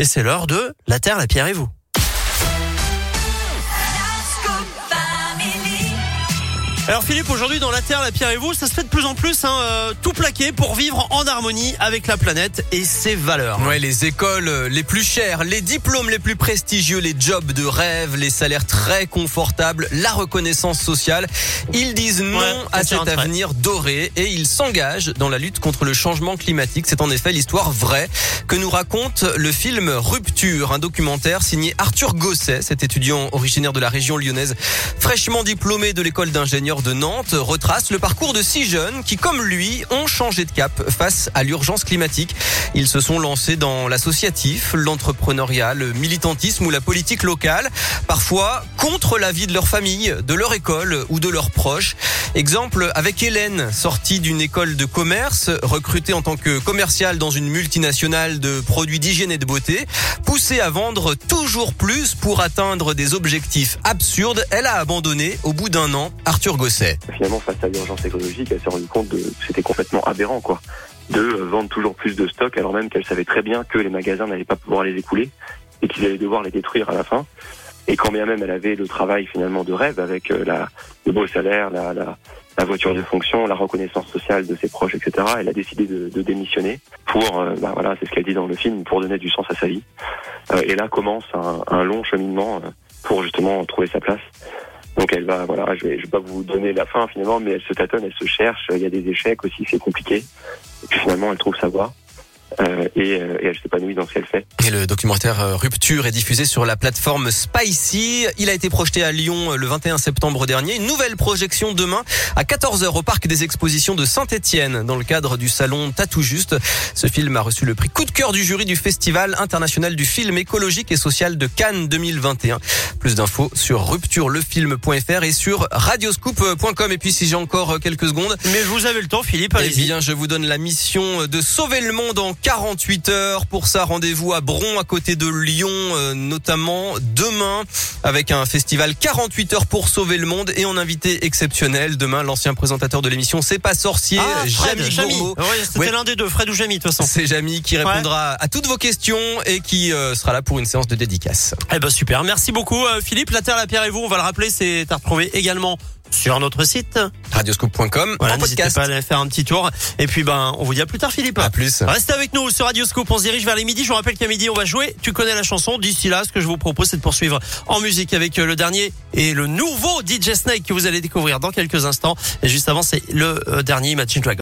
Et c'est l'heure de La Terre, la Pierre et vous. Alors Philippe, aujourd'hui dans la Terre, la Pierre et vous, ça se fait de plus en plus, hein, euh, tout plaqué pour vivre en harmonie avec la planète et ses valeurs. Ouais, les écoles euh, les plus chères, les diplômes les plus prestigieux, les jobs de rêve, les salaires très confortables, la reconnaissance sociale. Ils disent non Ouais, à cet avenir doré et ils s'engagent dans la lutte contre le changement climatique. C'est en effet l'histoire vraie que nous raconte le film Rupture, un documentaire signé Arthur Gosset, cet étudiant originaire de la région lyonnaise, fraîchement diplômé de l'école d'ingénieurs de Nantes, retrace le parcours de six jeunes qui, comme lui, ont changé de cap face à l'urgence climatique. Ils se sont lancés dans l'associatif, l'entrepreneuriat, le militantisme ou la politique locale, parfois contre l'avis de leur famille, de leur école ou de leurs proches. Exemple avec Hélène, sortie d'une école de commerce, recrutée en tant que commerciale dans une multinationale de produits d'hygiène et de beauté, poussée à vendre toujours plus pour atteindre des objectifs absurdes, elle a abandonné au bout d'un an Arthur Finalement face à l'urgence écologique, elle s'est rendue compte que c'était complètement aberrant quoi, de euh, vendre toujours plus de stocks alors même qu'elle savait très bien que les magasins n'allaient pas pouvoir les écouler et qu'ils allaient devoir les détruire à la fin. Et quand bien même elle avait le travail finalement de rêve avec euh, le beau salaire, la, voiture de fonction, la reconnaissance sociale de ses proches, etc. Elle a décidé de, démissionner pour, euh, bah voilà, c'est ce qu'elle dit dans le film, pour donner du sens à sa vie. Et là commence un, long cheminement pour justement trouver sa place. Donc elle va, voilà, je vais, je vais pas vous donner la fin finalement, mais elle se tâtonne, elle se cherche. Il y a des échecs aussi, c'est compliqué. Et puis finalement, elle trouve sa voie euh, et, euh, et elle s'épanouit dans ce qu'elle fait. Et le documentaire euh, Rupture est diffusé sur la plateforme Spicy. Il a été projeté à Lyon le 21 septembre dernier. Une nouvelle projection demain à 14h au parc des expositions de Saint-Étienne dans le cadre du salon Tatou Juste. Ce film a reçu le prix coup de cœur du jury du Festival international du film écologique et social de Cannes 2021. Plus d'infos sur rupturelefilm.fr et sur radioscoop.com. Et puis si j'ai encore quelques secondes, Mais vous avez le temps Philippe, eh allez-y. bien, je vous donne la mission de sauver le monde en 48 heures. Pour ça, rendez-vous à Bron, à côté de Lyon, euh, notamment demain, avec un festival 48 heures pour sauver le monde et en invité exceptionnel. Demain, l'ancien présentateur de l'émission C'est pas sorcier, Ah, Jamy. Gourmaud. Ouais, C'était Ouais. l'un des deux, Fred ou Jamie de toute façon. C'est Jamie qui répondra à toutes vos questions et qui euh, sera là pour une séance de dédicace. Eh ben super, merci beaucoup euh, Philippe. La Terre, la Pierre et vous, on va le rappeler, c'est à retrouver également sur notre site. Radioscoop.com Voilà, en podcast. pas à aller faire un petit tour. Et puis ben, on vous dit à plus tard Philippe. À plus. Restez avec nous sur Radioscope, on se dirige vers les midi. Je vous rappelle qu'à midi, on va jouer. Tu connais la chanson. D'ici là, ce que je vous propose, c'est de poursuivre en musique avec euh, le dernier et le nouveau DJ Snake que vous allez découvrir dans quelques instants. Et juste avant, c'est le euh, dernier Imagine Dragon.